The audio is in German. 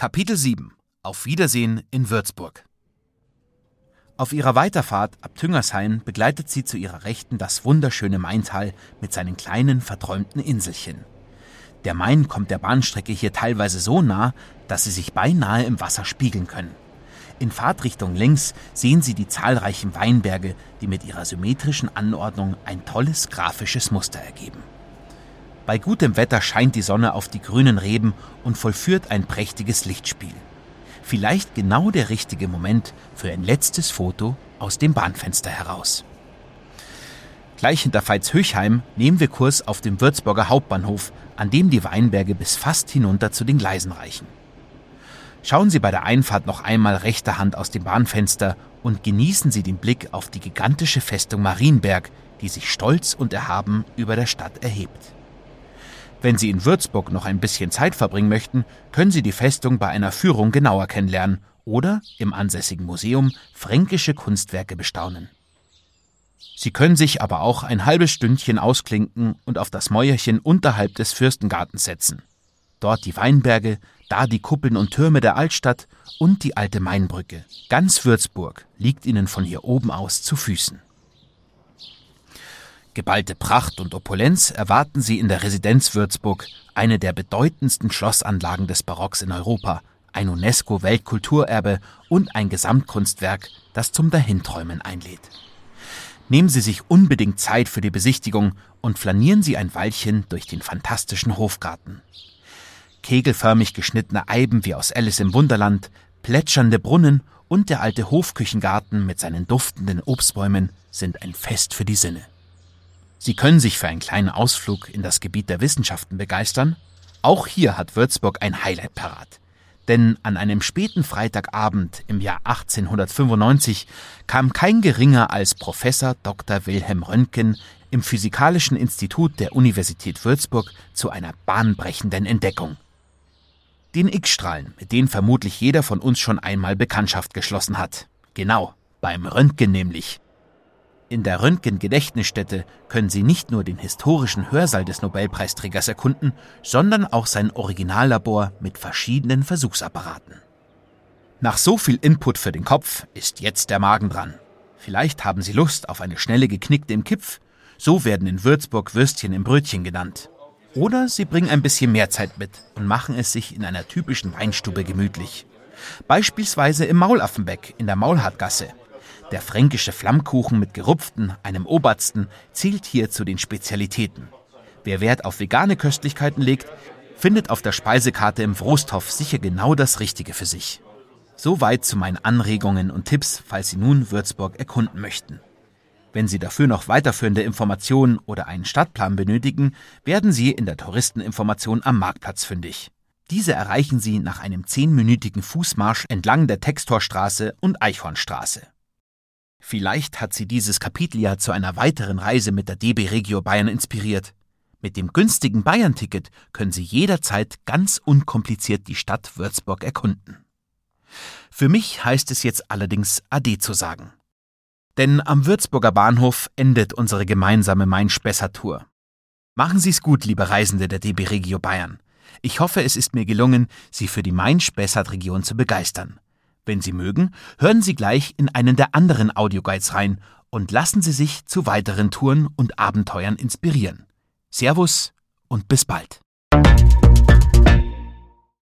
Kapitel 7 Auf Wiedersehen in Würzburg Auf ihrer Weiterfahrt ab Tüngershain begleitet sie zu ihrer Rechten das wunderschöne Maintal mit seinen kleinen verträumten Inselchen. Der Main kommt der Bahnstrecke hier teilweise so nah, dass sie sich beinahe im Wasser spiegeln können. In Fahrtrichtung links sehen Sie die zahlreichen Weinberge, die mit ihrer symmetrischen Anordnung ein tolles grafisches Muster ergeben. Bei gutem Wetter scheint die Sonne auf die grünen Reben und vollführt ein prächtiges Lichtspiel. Vielleicht genau der richtige Moment für ein letztes Foto aus dem Bahnfenster heraus. Gleich hinter Veitshöchheim nehmen wir Kurs auf dem Würzburger Hauptbahnhof, an dem die Weinberge bis fast hinunter zu den Gleisen reichen. Schauen Sie bei der Einfahrt noch einmal rechter Hand aus dem Bahnfenster und genießen Sie den Blick auf die gigantische Festung Marienberg, die sich stolz und erhaben über der Stadt erhebt. Wenn Sie in Würzburg noch ein bisschen Zeit verbringen möchten, können Sie die Festung bei einer Führung genauer kennenlernen oder im ansässigen Museum fränkische Kunstwerke bestaunen. Sie können sich aber auch ein halbes Stündchen ausklinken und auf das Mäuerchen unterhalb des Fürstengartens setzen. Dort die Weinberge, da die Kuppeln und Türme der Altstadt und die alte Mainbrücke. Ganz Würzburg liegt Ihnen von hier oben aus zu Füßen. Geballte Pracht und Opulenz erwarten Sie in der Residenz Würzburg, eine der bedeutendsten Schlossanlagen des Barocks in Europa, ein UNESCO-Weltkulturerbe und ein Gesamtkunstwerk, das zum Dahinträumen einlädt. Nehmen Sie sich unbedingt Zeit für die Besichtigung und flanieren Sie ein Weilchen durch den fantastischen Hofgarten kegelförmig geschnittene Eiben wie aus Alice im Wunderland, plätschernde Brunnen und der alte Hofküchengarten mit seinen duftenden Obstbäumen sind ein Fest für die Sinne. Sie können sich für einen kleinen Ausflug in das Gebiet der Wissenschaften begeistern. Auch hier hat Würzburg ein Highlight parat. Denn an einem späten Freitagabend im Jahr 1895 kam kein geringer als Professor Dr. Wilhelm Röntgen im Physikalischen Institut der Universität Würzburg zu einer bahnbrechenden Entdeckung. Den X-Strahlen, mit denen vermutlich jeder von uns schon einmal Bekanntschaft geschlossen hat. Genau, beim Röntgen nämlich. In der Röntgen-Gedächtnisstätte können Sie nicht nur den historischen Hörsaal des Nobelpreisträgers erkunden, sondern auch sein Originallabor mit verschiedenen Versuchsapparaten. Nach so viel Input für den Kopf ist jetzt der Magen dran. Vielleicht haben Sie Lust auf eine schnelle geknickte im Kipf. So werden in Würzburg Würstchen im Brötchen genannt. Oder sie bringen ein bisschen mehr Zeit mit und machen es sich in einer typischen Weinstube gemütlich. Beispielsweise im Maulaffenbeck in der Maulhartgasse. Der fränkische Flammkuchen mit gerupften, einem Obersten, zählt hier zu den Spezialitäten. Wer Wert auf vegane Köstlichkeiten legt, findet auf der Speisekarte im Wrosthof sicher genau das Richtige für sich. Soweit zu meinen Anregungen und Tipps, falls Sie nun Würzburg erkunden möchten. Wenn Sie dafür noch weiterführende Informationen oder einen Stadtplan benötigen, werden Sie in der Touristeninformation am Marktplatz fündig. Diese erreichen Sie nach einem zehnminütigen Fußmarsch entlang der Textorstraße und Eichhornstraße. Vielleicht hat Sie dieses Kapitel ja zu einer weiteren Reise mit der DB Regio Bayern inspiriert. Mit dem günstigen Bayern-Ticket können Sie jederzeit ganz unkompliziert die Stadt Würzburg erkunden. Für mich heißt es jetzt allerdings Ade zu sagen. Denn am Würzburger Bahnhof endet unsere gemeinsame Main-Spessart-Tour. Machen Sie es gut, liebe Reisende der DB Regio Bayern. Ich hoffe, es ist mir gelungen, Sie für die Main-Spessart-Region zu begeistern. Wenn Sie mögen, hören Sie gleich in einen der anderen Audioguides rein und lassen Sie sich zu weiteren Touren und Abenteuern inspirieren. Servus und bis bald.